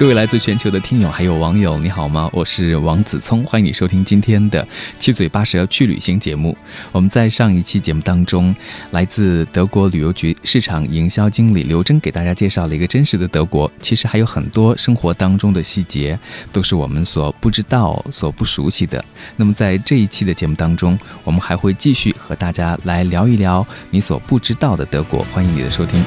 各位来自全球的听友还有网友，你好吗？我是王子聪，欢迎你收听今天的七嘴八舌去旅行节目。我们在上一期节目当中，来自德国旅游局市场营销经理刘真给大家介绍了一个真实的德国。其实还有很多生活当中的细节，都是我们所不知道、所不熟悉的。那么在这一期的节目当中，我们还会继续和大家来聊一聊你所不知道的德国。欢迎你的收听。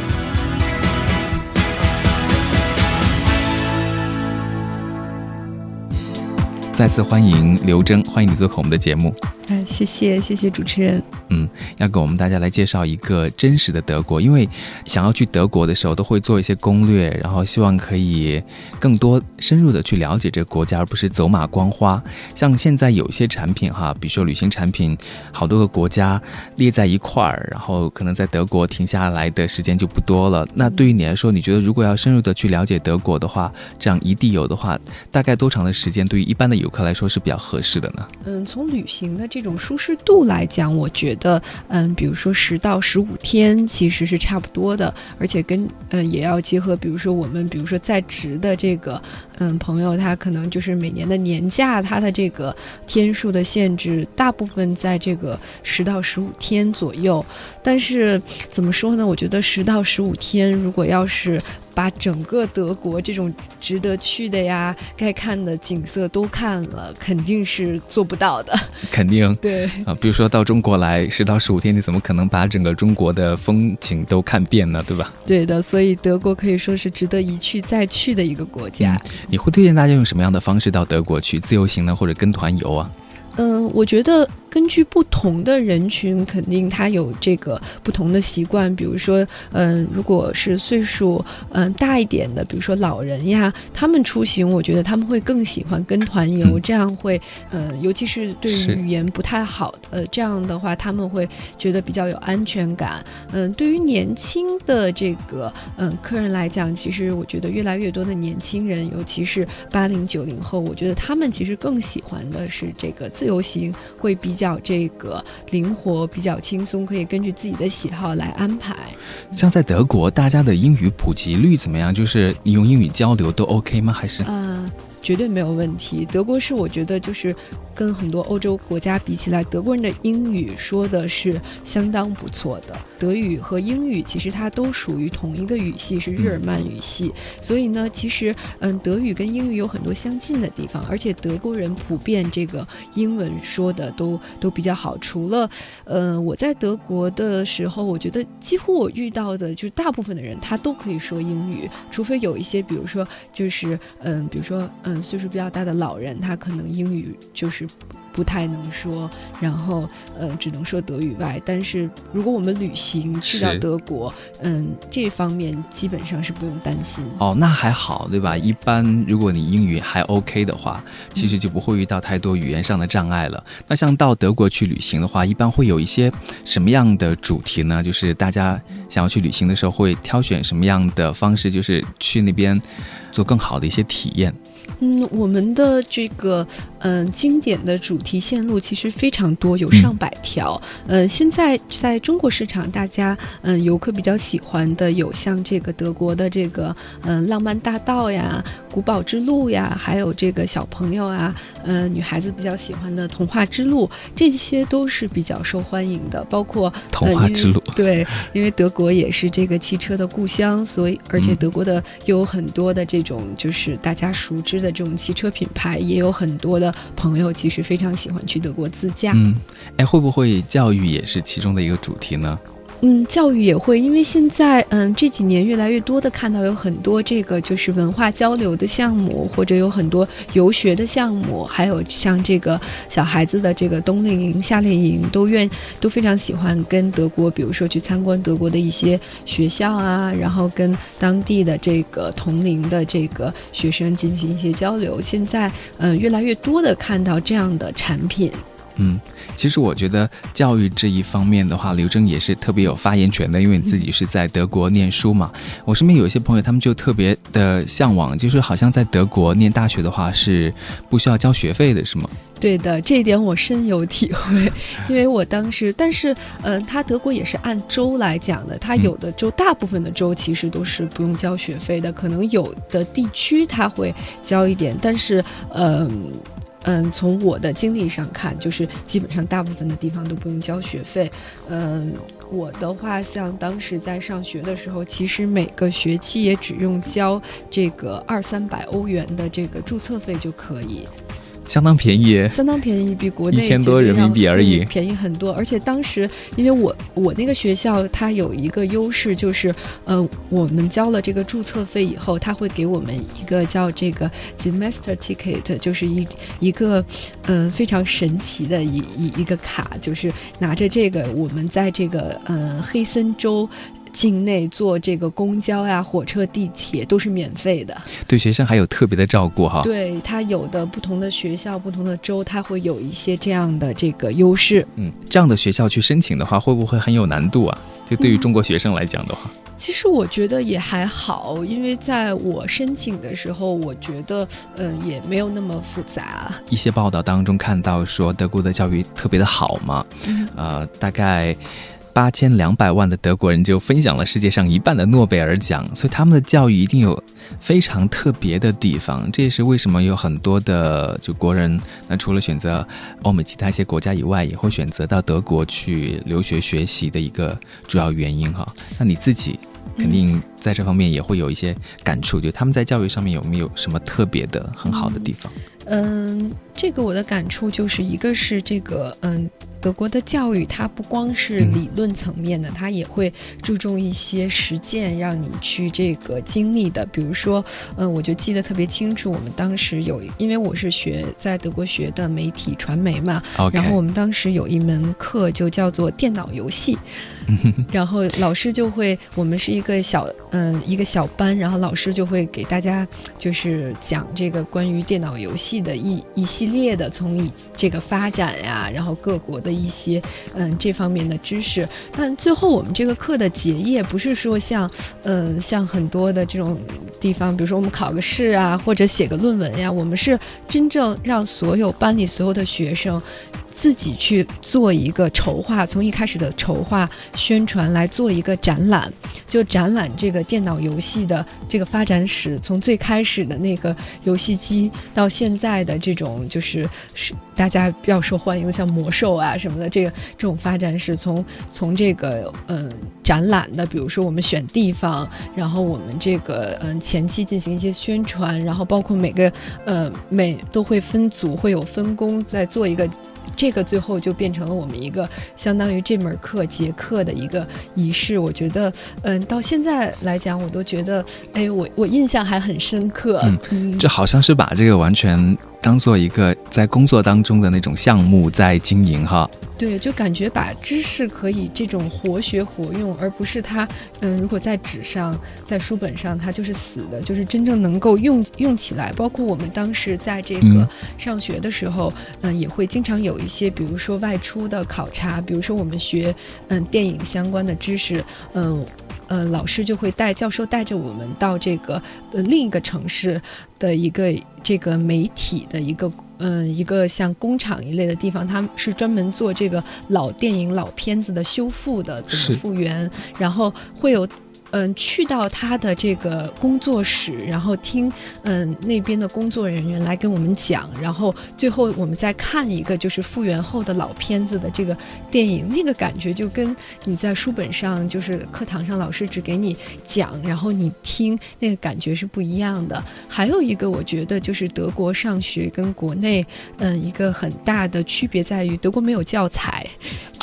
再次欢迎刘征，欢迎你做客我们的节目。哎，谢谢谢谢主持人。嗯，要给我们大家来介绍一个真实的德国，因为想要去德国的时候，都会做一些攻略，然后希望可以更多深入的去了解这个国家，而不是走马观花。像现在有一些产品哈，比如说旅行产品，好多个国家列在一块儿，然后可能在德国停下来的时间就不多了。那对于你来说，你觉得如果要深入的去了解德国的话，这样一地游的话，大概多长的时间对于一般的游客来说是比较合适的呢？嗯，从旅行的这种舒适度来讲，我觉得，嗯，比如说十到十五天其实是差不多的，而且跟嗯也要结合，比如说我们，比如说在职的这个嗯朋友，他可能就是每年的年假，他的这个天数的限制，大部分在这个十到十五天左右。但是怎么说呢？我觉得十到十五天，如果要是把整个德国这种值得去的呀、该看的景色都看了，肯定是做不到的。肯定对啊，比如说到中国来十到十五天，你怎么可能把整个中国的风景都看遍呢？对吧？对的，所以德国可以说是值得一去再去的一个国家。你会推荐大家用什么样的方式到德国去自由行呢，或者跟团游啊？嗯，我觉得。根据不同的人群，肯定他有这个不同的习惯。比如说，嗯，如果是岁数嗯大一点的，比如说老人呀，他们出行，我觉得他们会更喜欢跟团游，这样会，嗯，尤其是对于语言不太好，呃，这样的话他们会觉得比较有安全感。嗯，对于年轻的这个嗯客人来讲，其实我觉得越来越多的年轻人，尤其是八零九零后，我觉得他们其实更喜欢的是这个自由行，会比较。比较这个灵活，比较轻松，可以根据自己的喜好来安排。像在德国，大家的英语普及率怎么样？就是你用英语交流都 OK 吗？还是？啊，绝对没有问题。德国是我觉得就是。跟很多欧洲国家比起来，德国人的英语说的是相当不错的。德语和英语其实它都属于同一个语系，是日耳曼语系。所以呢，其实嗯，德语跟英语有很多相近的地方，而且德国人普遍这个英文说的都都比较好。除了嗯，我在德国的时候，我觉得几乎我遇到的就是大部分的人他都可以说英语，除非有一些，比如说就是嗯，比如说嗯，岁数比较大的老人，他可能英语就是。不太能说，然后呃，只能说德语外。但是如果我们旅行去到德国，嗯，这方面基本上是不用担心。哦，那还好，对吧？一般如果你英语还 OK 的话，其实就不会遇到太多语言上的障碍了。那像到德国去旅行的话，一般会有一些什么样的主题呢？就是大家想要去旅行的时候，会挑选什么样的方式，就是去那边做更好的一些体验。嗯，我们的这个嗯经典的主题线路其实非常多，有上百条。嗯，现在在中国市场，大家嗯游客比较喜欢的有像这个德国的这个嗯浪漫大道呀、古堡之路呀，还有这个小朋友啊，嗯女孩子比较喜欢的童话之路，这些都是比较受欢迎的。包括童话之路，对，因为德国也是这个汽车的故乡，所以而且德国的又有很多的这种就是大家熟知。的这种汽车品牌也有很多的朋友，其实非常喜欢去德国自驾。嗯，哎，会不会教育也是其中的一个主题呢？嗯，教育也会，因为现在嗯这几年越来越多的看到有很多这个就是文化交流的项目，或者有很多游学的项目，还有像这个小孩子的这个冬令营、夏令营，都愿都非常喜欢跟德国，比如说去参观德国的一些学校啊，然后跟当地的这个同龄的这个学生进行一些交流。现在嗯越来越多的看到这样的产品。嗯，其实我觉得教育这一方面的话，刘征也是特别有发言权的，因为你自己是在德国念书嘛。我身边有一些朋友，他们就特别的向往，就是好像在德国念大学的话是不需要交学费的，是吗？对的，这一点我深有体会，因为我当时，但是，嗯，他德国也是按州来讲的，他有的州，大部分的州其实都是不用交学费的，可能有的地区他会交一点，但是，嗯。嗯，从我的经历上看，就是基本上大部分的地方都不用交学费。嗯，我的话，像当时在上学的时候，其实每个学期也只用交这个二三百欧元的这个注册费就可以。相当便宜，相当便宜，比国内一千多人民币而已，便宜很多。而且当时，因为我我那个学校它有一个优势，就是呃，我们交了这个注册费以后，他会给我们一个叫这个 semester ticket，就是一一个嗯非常神奇的一一一个卡，就是拿着这个，我们在这个呃黑森州。境内坐这个公交呀、火车、地铁都是免费的，对学生还有特别的照顾哈。对他有的不同的学校、不同的州，他会有一些这样的这个优势。嗯，这样的学校去申请的话，会不会很有难度啊？就对于中国学生来讲的话，其实我觉得也还好，因为在我申请的时候，我觉得嗯也没有那么复杂。一些报道当中看到说德国的教育特别的好嘛，呃，大概。八千两百万的德国人就分享了世界上一半的诺贝尔奖，所以他们的教育一定有非常特别的地方。这也是为什么有很多的就国人，那除了选择欧美其他一些国家以外，也会选择到德国去留学学习的一个主要原因哈。那你自己肯定在这方面也会有一些感触，就他们在教育上面有没有什么特别的很好的地方？嗯，这个我的感触就是一个是这个嗯。德国的教育，它不光是理论层面的，它也会注重一些实践，让你去这个经历的。比如说，嗯，我就记得特别清楚，我们当时有，因为我是学在德国学的媒体传媒嘛，然后我们当时有一门课就叫做电脑游戏。然后老师就会，我们是一个小嗯一个小班，然后老师就会给大家就是讲这个关于电脑游戏的一一系列的从以这个发展呀，然后各国的一些嗯这方面的知识。但最后我们这个课的结业不是说像嗯像很多的这种地方，比如说我们考个试啊，或者写个论文呀，我们是真正让所有班里所有的学生。自己去做一个筹划，从一开始的筹划、宣传来做一个展览，就展览这个电脑游戏的这个发展史，从最开始的那个游戏机到现在的这种就是是大家比较受欢迎的像魔兽啊什么的，这个这种发展史，从从这个嗯展览的，比如说我们选地方，然后我们这个嗯前期进行一些宣传，然后包括每个呃每都会分组会有分工在做一个。这个最后就变成了我们一个相当于这门课结课的一个仪式。我觉得，嗯，到现在来讲，我都觉得，哎，我我印象还很深刻。嗯，就好像是把这个完全。当做一个在工作当中的那种项目在经营哈，对，就感觉把知识可以这种活学活用，而不是它，嗯，如果在纸上、在书本上，它就是死的，就是真正能够用用起来。包括我们当时在这个上学的时候，嗯，也会经常有一些，比如说外出的考察，比如说我们学嗯电影相关的知识，嗯。呃，老师就会带教授带着我们到这个呃另一个城市的一个这个媒体的一个嗯一个像工厂一类的地方，他们是专门做这个老电影老片子的修复的，怎么复原，然后会有。嗯，去到他的这个工作室，然后听嗯那边的工作人员来跟我们讲，然后最后我们再看一个就是复原后的老片子的这个电影，那个感觉就跟你在书本上就是课堂上老师只给你讲，然后你听那个感觉是不一样的。还有一个我觉得就是德国上学跟国内嗯一个很大的区别在于德国没有教材，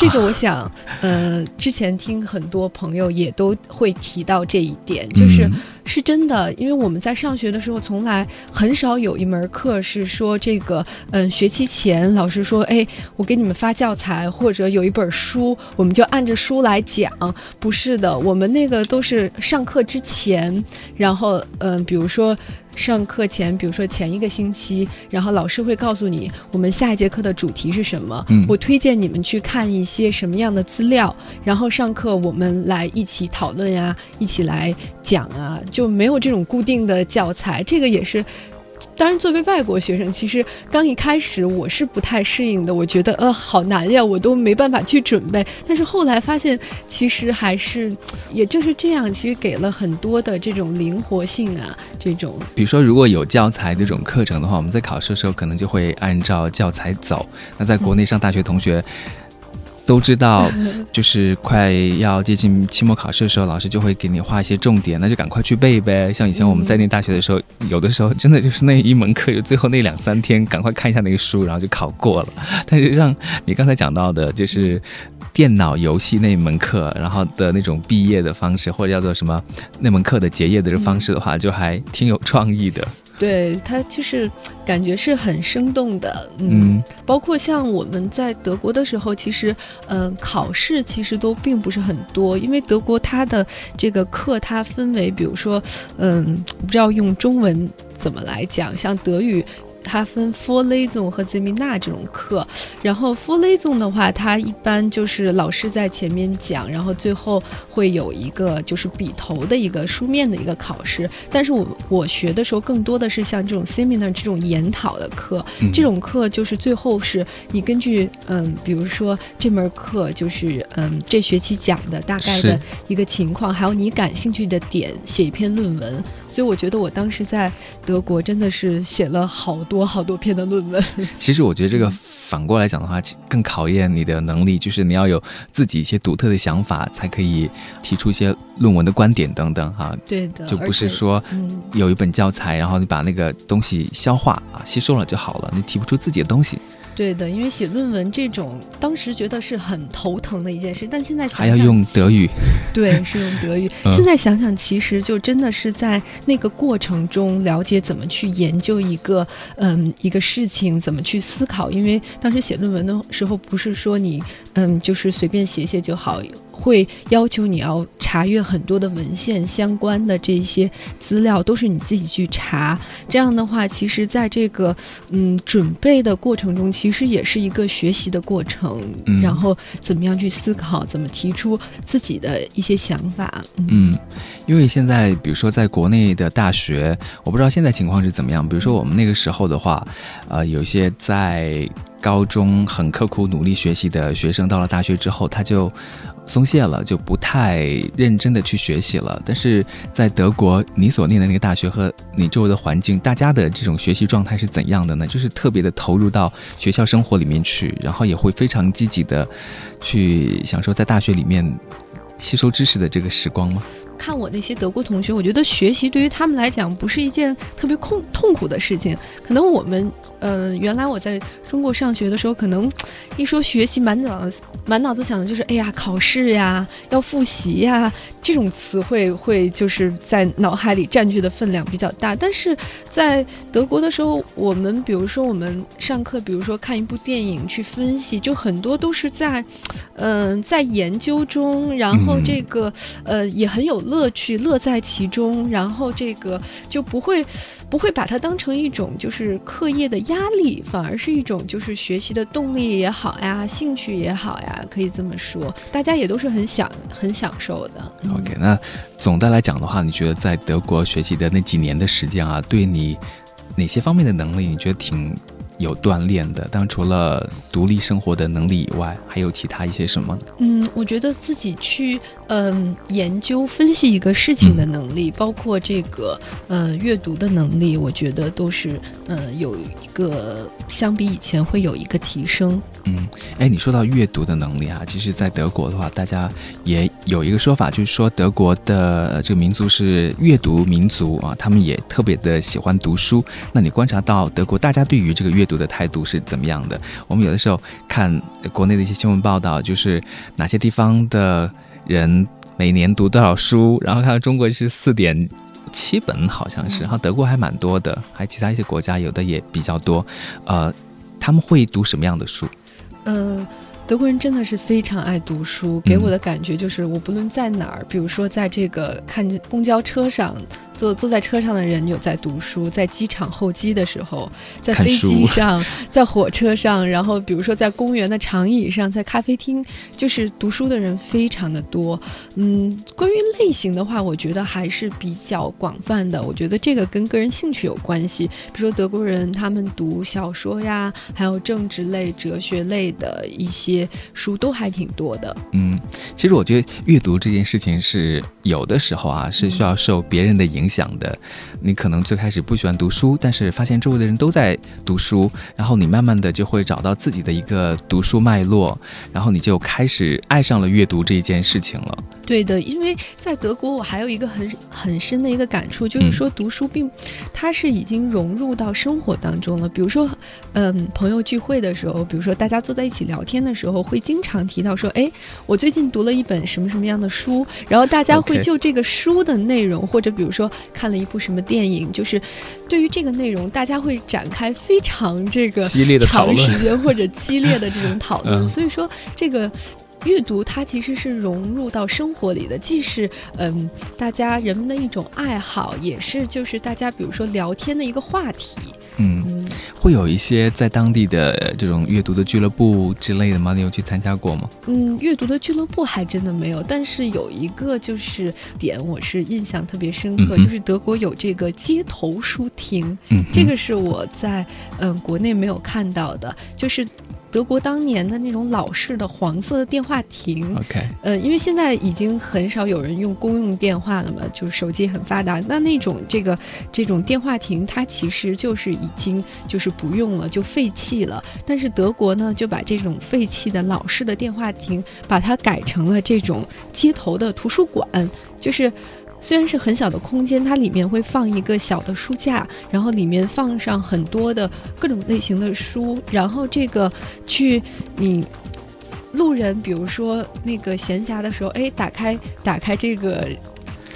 这个我想呃之前听很多朋友也都会提。到这一点，就是是真的，因为我们在上学的时候，从来很少有一门课是说这个，嗯，学期前老师说，哎，我给你们发教材，或者有一本书，我们就按着书来讲。不是的，我们那个都是上课之前，然后，嗯，比如说。上课前，比如说前一个星期，然后老师会告诉你我们下一节课的主题是什么。嗯我推荐你们去看一些什么样的资料，然后上课我们来一起讨论呀，一起来讲啊，就没有这种固定的教材。这个也是。当然，作为外国学生，其实刚一开始我是不太适应的，我觉得呃好难呀，我都没办法去准备。但是后来发现，其实还是，也正是这样，其实给了很多的这种灵活性啊，这种比如说，如果有教材这种课程的话，我们在考试的时候可能就会按照教材走。那在国内上大学同学。都知道，就是快要接近期末考试的时候，老师就会给你画一些重点，那就赶快去背呗。像以前我们在念大学的时候，有的时候真的就是那一门课，就最后那两三天，赶快看一下那个书，然后就考过了。但是像你刚才讲到的，就是电脑游戏那门课，然后的那种毕业的方式，或者叫做什么那门课的结业的这方式的话，就还挺有创意的。对它就是感觉是很生动的，嗯，嗯包括像我们在德国的时候，其实，嗯、考试其实都并不是很多，因为德国它的这个课它分为，比如说，嗯，我不知道用中文怎么来讲，像德语。它分 Vorlesung 和 Seminar 这种课，然后 Vorlesung 的话，它一般就是老师在前面讲，然后最后会有一个就是笔头的一个书面的一个考试。但是我我学的时候，更多的是像这种 Seminar 这种研讨的课，嗯这种课就是最后是你根据嗯，比如说这门课就是嗯这学期讲的大概的一个情况，还有你感兴趣的点，写一篇论文。所以我觉得我当时在德国真的是写了好多好多篇的论文。其实我觉得这个反过来讲的话，更考验你的能力，就是你要有自己一些独特的想法，才可以提出一些论文的观点等等哈。对的，就不是说嗯。有一本教材，然后你把那个东西消化啊吸收了就好了，你提不出自己的东西，对的，因为写论文这种，当时觉得是很头疼的一件事，但现在想想还要用德语。对，是用德语。嗯现在想想，其实就真的是在那个过程中了解怎么去研究一个嗯一个事情，怎么去思考。因为当时写论文的时候，不是说你嗯就是随便写写就好。会要求你要查阅很多的文献，相关的这些资料都是你自己去查。这样的话，其实在这个嗯准备的过程中，其实也是一个学习的过程。嗯然后怎么样去思考，怎么提出自己的一些想法。嗯嗯，因为现在比如说在国内的大学，我不知道现在情况是怎么样。比如说我们那个时候的话，呃，有些在高中很刻苦努力学习的学生，到了大学之后，他就松懈了，就不太认真的去学习了。但是在德国，你所念的那个大学和你周围的环境，大家的这种学习状态是怎样的呢？就是特别的投入到学校生活里面去，然后也会非常积极的去享受在大学里面吸收知识的这个时光吗？看我那些德国同学，我觉得学习对于他们来讲不是一件特别痛痛苦的事情。可能我们，呃，原来我在中国上学的时候，可能一说学习，满脑子满脑子想的就是，哎呀，考试呀，要复习呀，这种词汇会就是在脑海里占据的分量比较大。但是在德国的时候，我们比如说我们上课，比如说看一部电影去分析，就很多都是在，嗯、在研究中，然后这个。呃，也很有乐趣，乐在其中。然后这个就不会不会把它当成一种就是课业的压力，反而是一种就是学习的动力也好呀，兴趣也好呀，可以这么说。大家也都是很享很享受的。OK，那总的来讲的话，你觉得在德国学习的那几年的时间啊，对你哪些方面的能力你觉得挺有锻炼的？但，除了独立生活的能力以外，还有其他一些什么呢？嗯，我觉得自己去嗯、研究分析一个事情的能力，包括这个呃阅读的能力，我觉得都是呃有一个相比以前会有一个提升。嗯，哎，你说到阅读的能力啊，其实，在德国的话，大家也有一个说法，就是说德国的呃这个民族是阅读民族啊，他们也特别的喜欢读书。那你观察到德国大家对于这个阅读的态度是怎么样的？我们有的时候看国内的一些新闻报道，就是哪些地方的人每年读多少书，然后看到中国是四点。七本好像是，然后德国还蛮多的，还其他一些国家有的也比较多，呃，他们会读什么样的书？呃，德国人真的是非常爱读书，给我的感觉就是我不论在哪儿，比如说在这个看公交车上。坐坐在车上的人有在读书，在机场候机的时候，在飞机上，在火车上，然后比如说在公园的长椅上，在咖啡厅，就是读书的人非常的多。嗯，关于类型的话，我觉得还是比较广泛的。我觉得这个跟个人兴趣有关系。比如说德国人他们读小说呀，还有政治类、哲学类的一些书都还挺多的。嗯，其实我觉得阅读这件事情是有的时候啊，是需要受别人的影。响的，你可能最开始不喜欢读书，但是发现周围的人都在读书，然后你慢慢的就会找到自己的一个读书脉络，然后你就开始爱上了阅读这一件事情了。对的，因为在德国，我还有一个很很深的一个感触，就是说读书并它是已经融入到生活当中了。比如说，嗯，朋友聚会的时候，比如说大家坐在一起聊天的时候，会经常提到说，哎，我最近读了一本什么什么样的书，然后大家会就这个书的内容，或者比如说。看了一部什么电影？就是对于这个内容，大家会展开非常这个激烈的长时间或者激烈的这种讨论。所以说，这个阅读它其实是融入到生活里的，既是嗯大家人们的一种爱好，也是就是大家比如说聊天的一个话题。嗯，会有一些在当地的这种阅读的俱乐部之类的吗？你有去参加过吗？嗯，阅读的俱乐部还真的没有，但是有一个就是点，我是印象特别深刻，就是德国有这个街头书厅，这个是我在嗯国内没有看到的，就是。德国当年的那种老式的黄色的电话亭，OK，呃，因为现在已经很少有人用公用电话了嘛，就是手机很发达。那那种这个这种电话亭，它其实就是已经就是不用了，就废弃了。但是德国呢，就把这种废弃的老式的电话亭，把它改成了这种街头的图书馆，就是。虽然是很小的空间，它里面会放一个小的书架，然后里面放上很多的各种类型的书，然后这个去你路人，比如说那个闲暇的时候，哎，打开打开这个。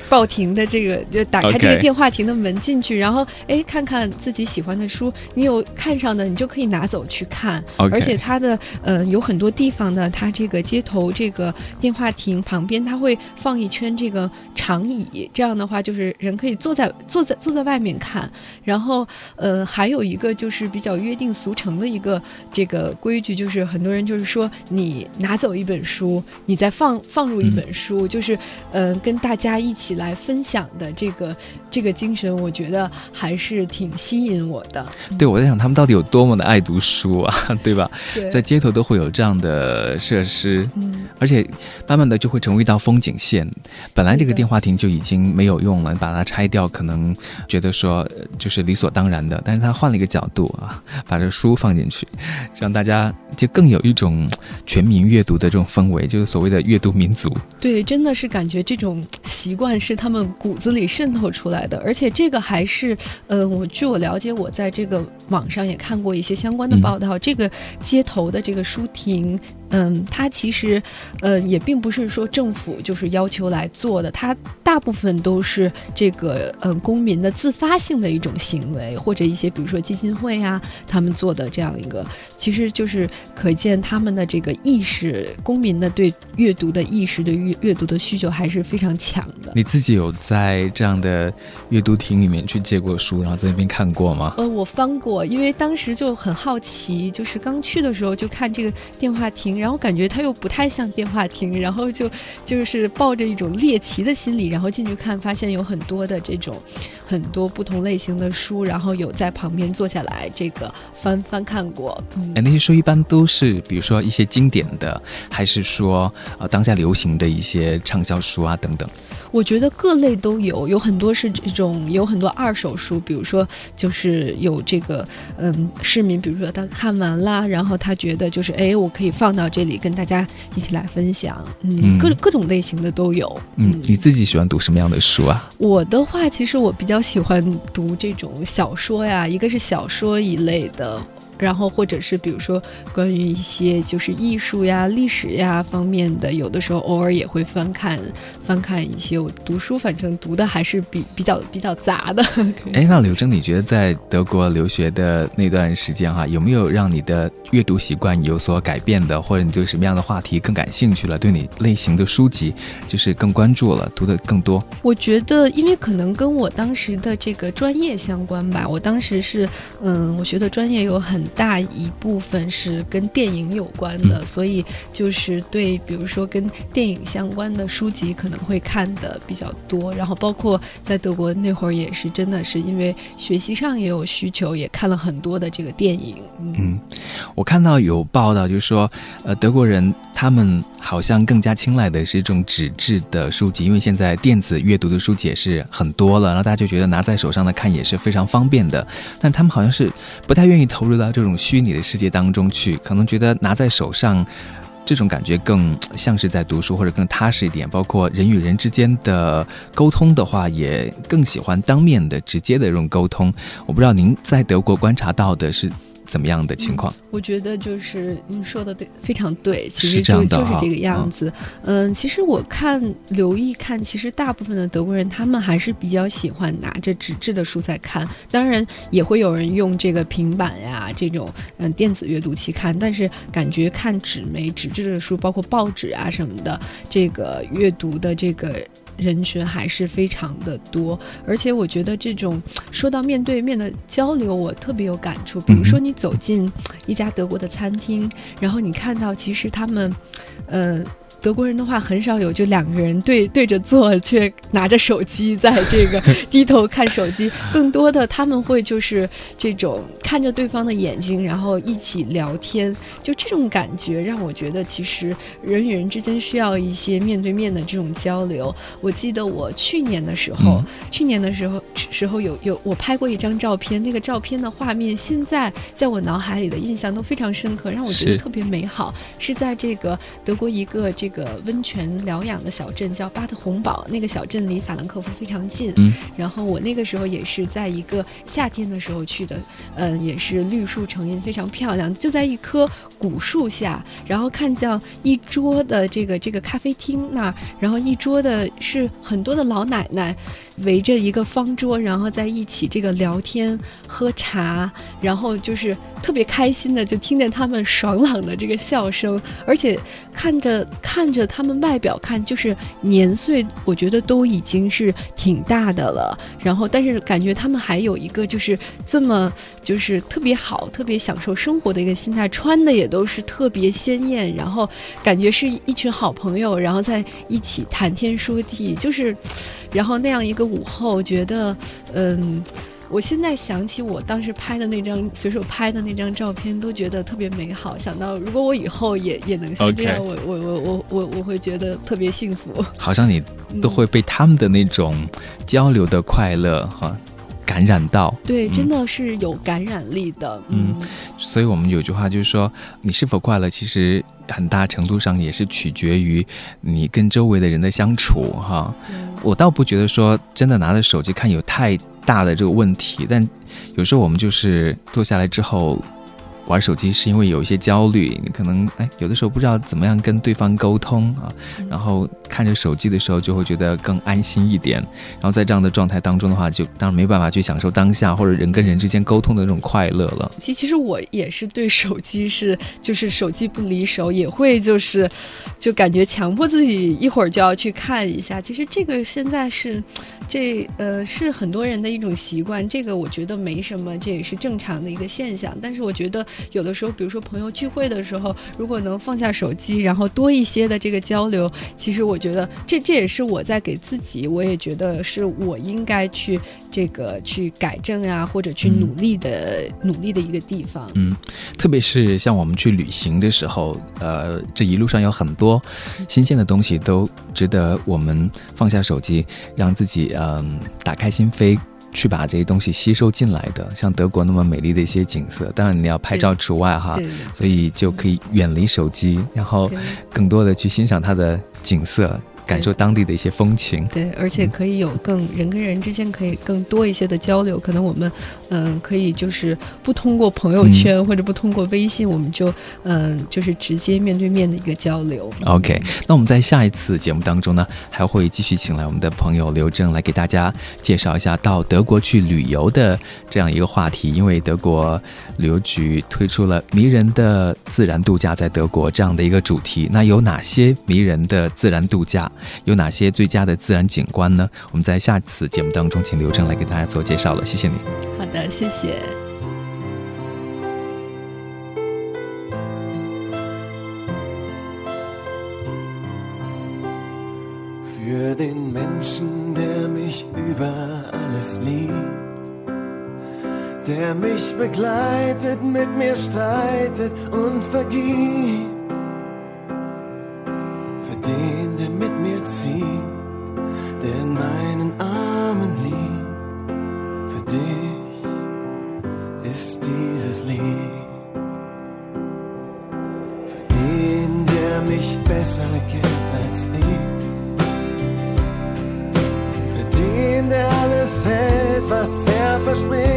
报亭的这个，就打开这个电话亭的门进去，然后哎，看看自己喜欢的书，你有看上的，你就可以拿走去看。而且它的呃有很多地方呢，它这个街头这个电话亭旁边，它会放一圈这个长椅，这样的话就是人可以坐在坐在坐在外面看。然后呃还有一个就是比较约定俗成的一个这个规矩，就是很多人就是说你拿走一本书，你再放放入一本书，就是呃跟大家一起来。来分享的这个这个精神，我觉得还是挺吸引我的。对，我在想他们到底有多么的爱读书啊，对吧？在街头都会有这样的设施，嗯，而且慢慢的就会成为一道风景线。本来这个电话亭就已经没有用了，把它拆掉，可能觉得说就是理所当然的。但是他换了一个角度啊，把这书放进去，让大家就更有一种全民阅读的这种氛围，就是所谓的阅读民族。对，真的是感觉这种习惯是。他们骨子里渗透出来的，而且这个还是，呃，我据我了解，我在这个网上也看过一些相关的报道，这个街头的这个书亭。嗯，它其实，呃，也并不是说政府就是要求来做的，它大部分都是这个，嗯，公民的自发性的一种行为，或者一些比如说基金会啊，他们做的这样一个，其实就是可见他们的这个意识，公民的对阅读的意识，对阅阅读的需求还是非常强的。你自己有在这样的阅读亭里面去借过书，然后在那边看过吗？呃，我翻过，因为当时就很好奇，就是刚去的时候就看这个电话亭。然后感觉它又不太像电话亭，然后就就是抱着一种猎奇的心理，然后进去看，发现有很多的这种很多不同类型的书，然后有在旁边坐下来这个翻翻看过。哎，那些书一般都是比如说一些经典的，还是说呃当下流行的一些畅销书啊等等？我觉得各类都有，有很多是这种，有很多二手书，比如说就是有这个嗯市民，比如说他看完了，然后他觉得就是哎，我可以放到。这里跟大家一起来分享，嗯，各各种类型的都有。嗯，你自己喜欢读什么样的书啊？我的话，其实我比较喜欢读这种小说呀，一个是小说一类的。然后或者是比如说关于一些就是艺术呀、历史呀方面的，有的时候偶尔也会翻看翻看一些。我读书反正读的还是比比较比较杂的。哎，那刘征，你觉得在德国留学的那段时间哈，有没有让你的阅读习惯有所改变的，或者你对什么样的话题更感兴趣了？对你类型的书籍就是更关注了，读的更多？我觉得，因为可能跟我当时的这个专业相关吧。我当时是，嗯，我学的专业有很大一部分是跟电影有关的，所以就是对，比如说跟电影相关的书籍可能会看的比较多。然后包括在德国那会儿也是，真的是因为学习上也有需求，也看了很多的这个电影。嗯，我看到有报道，就是说，呃，德国人他们好像更加青睐的是这种纸质的书籍，因为现在电子阅读的书籍也是很多了，然后大家就觉得拿在手上的看也是非常方便的。但他们好像是不太愿意投入到这种虚拟的世界当中去，可能觉得拿在手上这种感觉更像是在读书，或者更踏实一点。包括人与人之间的沟通的话，也更喜欢当面的、直接的这种沟通。我不知道您在德国观察到的是。怎么样的情况？我觉得就是您说的对，非常对，其实就就是这个样子。嗯，其实我看留意看，其实大部分的德国人他们还是比较喜欢拿着纸质的书在看，当然也会有人用这个平板呀这种嗯电子阅读器看，但是感觉看纸媒纸质的书，包括报纸啊什么的，这个阅读的这个。人群还是非常的多，而且我觉得这种说到面对面的交流，我特别有感触。比如说，你走进一家德国的餐厅，然后你看到其实他们，呃。德国人的话很少有，就两个人对对着坐，却拿着手机在这个低头看手机。更多的他们会就是这种看着对方的眼睛，然后一起聊天。就这种感觉让我觉得，其实人与人之间需要一些面对面的这种交流。我记得我去年的时候，去年的时候时候有有我拍过一张照片，那个照片的画面现在在我脑海里的印象都非常深刻，让我觉得特别美好。是在这个德国一个这。个温泉疗养的小镇叫巴特洪堡，那个小镇离法兰克福非常近。嗯，然后我那个时候也是在一个夏天的时候去的，嗯，也是绿树成荫，非常漂亮。就在一棵古树下，然后看见一桌的这个这个咖啡厅那儿，然后一桌的是很多的老奶奶围着一个方桌，然后在一起这个聊天喝茶，然后就是特别开心的，就听见他们爽朗的这个笑声，而且看着看。看着他们外表看，就是年岁，我觉得都已经是挺大的了。然后，但是感觉他们还有一个就是这么就是特别好、特别享受生活的一个心态，穿的也都是特别鲜艳。然后感觉是一群好朋友，然后在一起谈天说地，就是，然后那样一个午后，觉得嗯。我现在想起我当时拍的那张随手拍的那张照片，都觉得特别美好。想到如果我以后也也能像这样，我我我我我我会觉得特别幸福。好像你都会被他们的那种交流的快乐哈感染到。对，真的是有感染力的。嗯，所以我们有句话就是说，你是否快乐，其实很大程度上也是取决于你跟周围的人的相处哈。我倒不觉得说真的拿着手机看有太。大的这个问题，但有时候我们就是坐下来之后。玩手机是因为有一些焦虑，你可能哎有的时候不知道怎么样跟对方沟通啊，然后看着手机的时候就会觉得更安心一点，然后在这样的状态当中的话，就当然没办法去享受当下或者人跟人之间沟通的那种快乐了。其其实我也是对手机是就是手机不离手，也会就是就感觉强迫自己一会儿就要去看一下。其实这个现在是这呃是很多人的一种习惯，这个我觉得没什么，这也是正常的一个现象。但是我觉得。有的时候，比如说朋友聚会的时候，如果能放下手机，然后多一些的这个交流，其实我觉得这这也是我在给自己，我也觉得是我应该去这个去改正啊，或者去努力的努力的一个地方。嗯，特别是像我们去旅行的时候，呃，这一路上有很多新鲜的东西，都值得我们放下手机，让自己嗯打开心扉。去把这些东西吸收进来的，像德国那么美丽的一些景色，当然你要拍照除外哈，所以就可以远离手机，然后更多的去欣赏它的景色。感受当地的一些风情。对，而且可以有更人跟人之间可以更多一些的交流。可能我们嗯，可以就是不通过朋友圈或者不通过微信，我们就嗯，就是直接面对面的一个交流。OK，那我们在下一次节目当中呢，还会继续请来我们的朋友刘正来给大家介绍一下到德国去旅游的这样一个话题。因为德国旅游局推出了迷人的自然度假在德国这样的一个主题，那有哪些迷人的自然度假？有哪些最佳的自然景观呢？我们在下次节目当中请刘正来给大家做介绍了。谢谢你。好的，谢谢。für den Menschen, der mich über alles liebt, der mich begleitet, mit mir streitet und vergibt, für den, der mit mir zieht, der in meinen Armen liegt, für dich ist dieses Lied. Für den, der mich besser kennt als ich den, der alles hält, was er verspricht.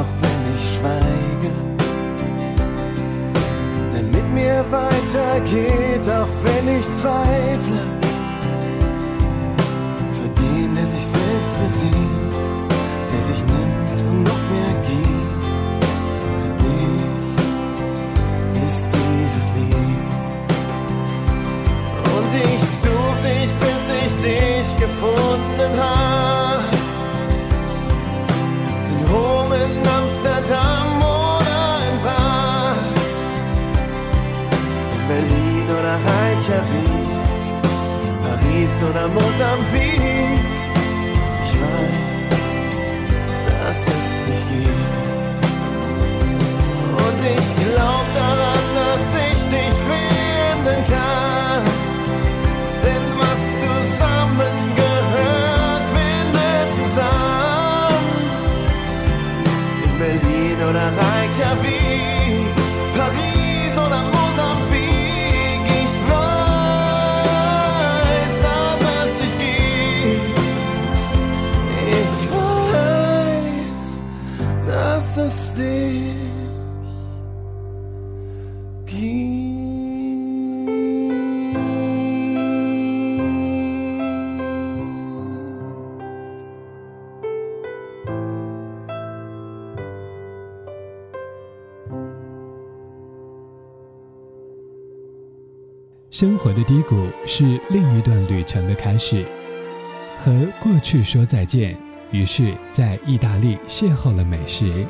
Auch wenn ich schweige der mit mir weitergeht, auch wenn ich zweifle. Für den, der sich selbst besiegt, der sich nimmt und noch mehr gibt. Oder Mosambik. Ich weiß, dass es dich gibt. Und ich glaub 生活的低谷是另一段旅程的开始和过去说再见于是在意大利邂逅了美食。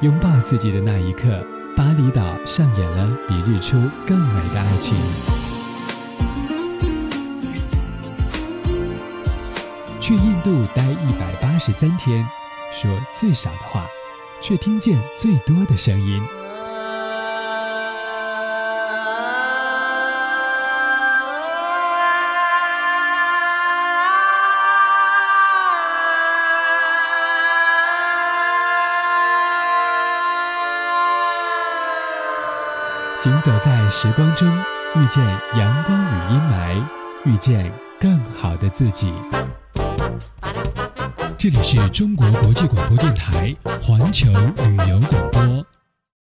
拥抱自己的那一刻巴厘岛上演了比日出更美的爱情。去印度待一百八十三天，说最少的话，却听见最多的声音。行走在时光中，遇见阳光与阴霾，遇见更好的自己。这里是中国国际广播电台环球旅游广播。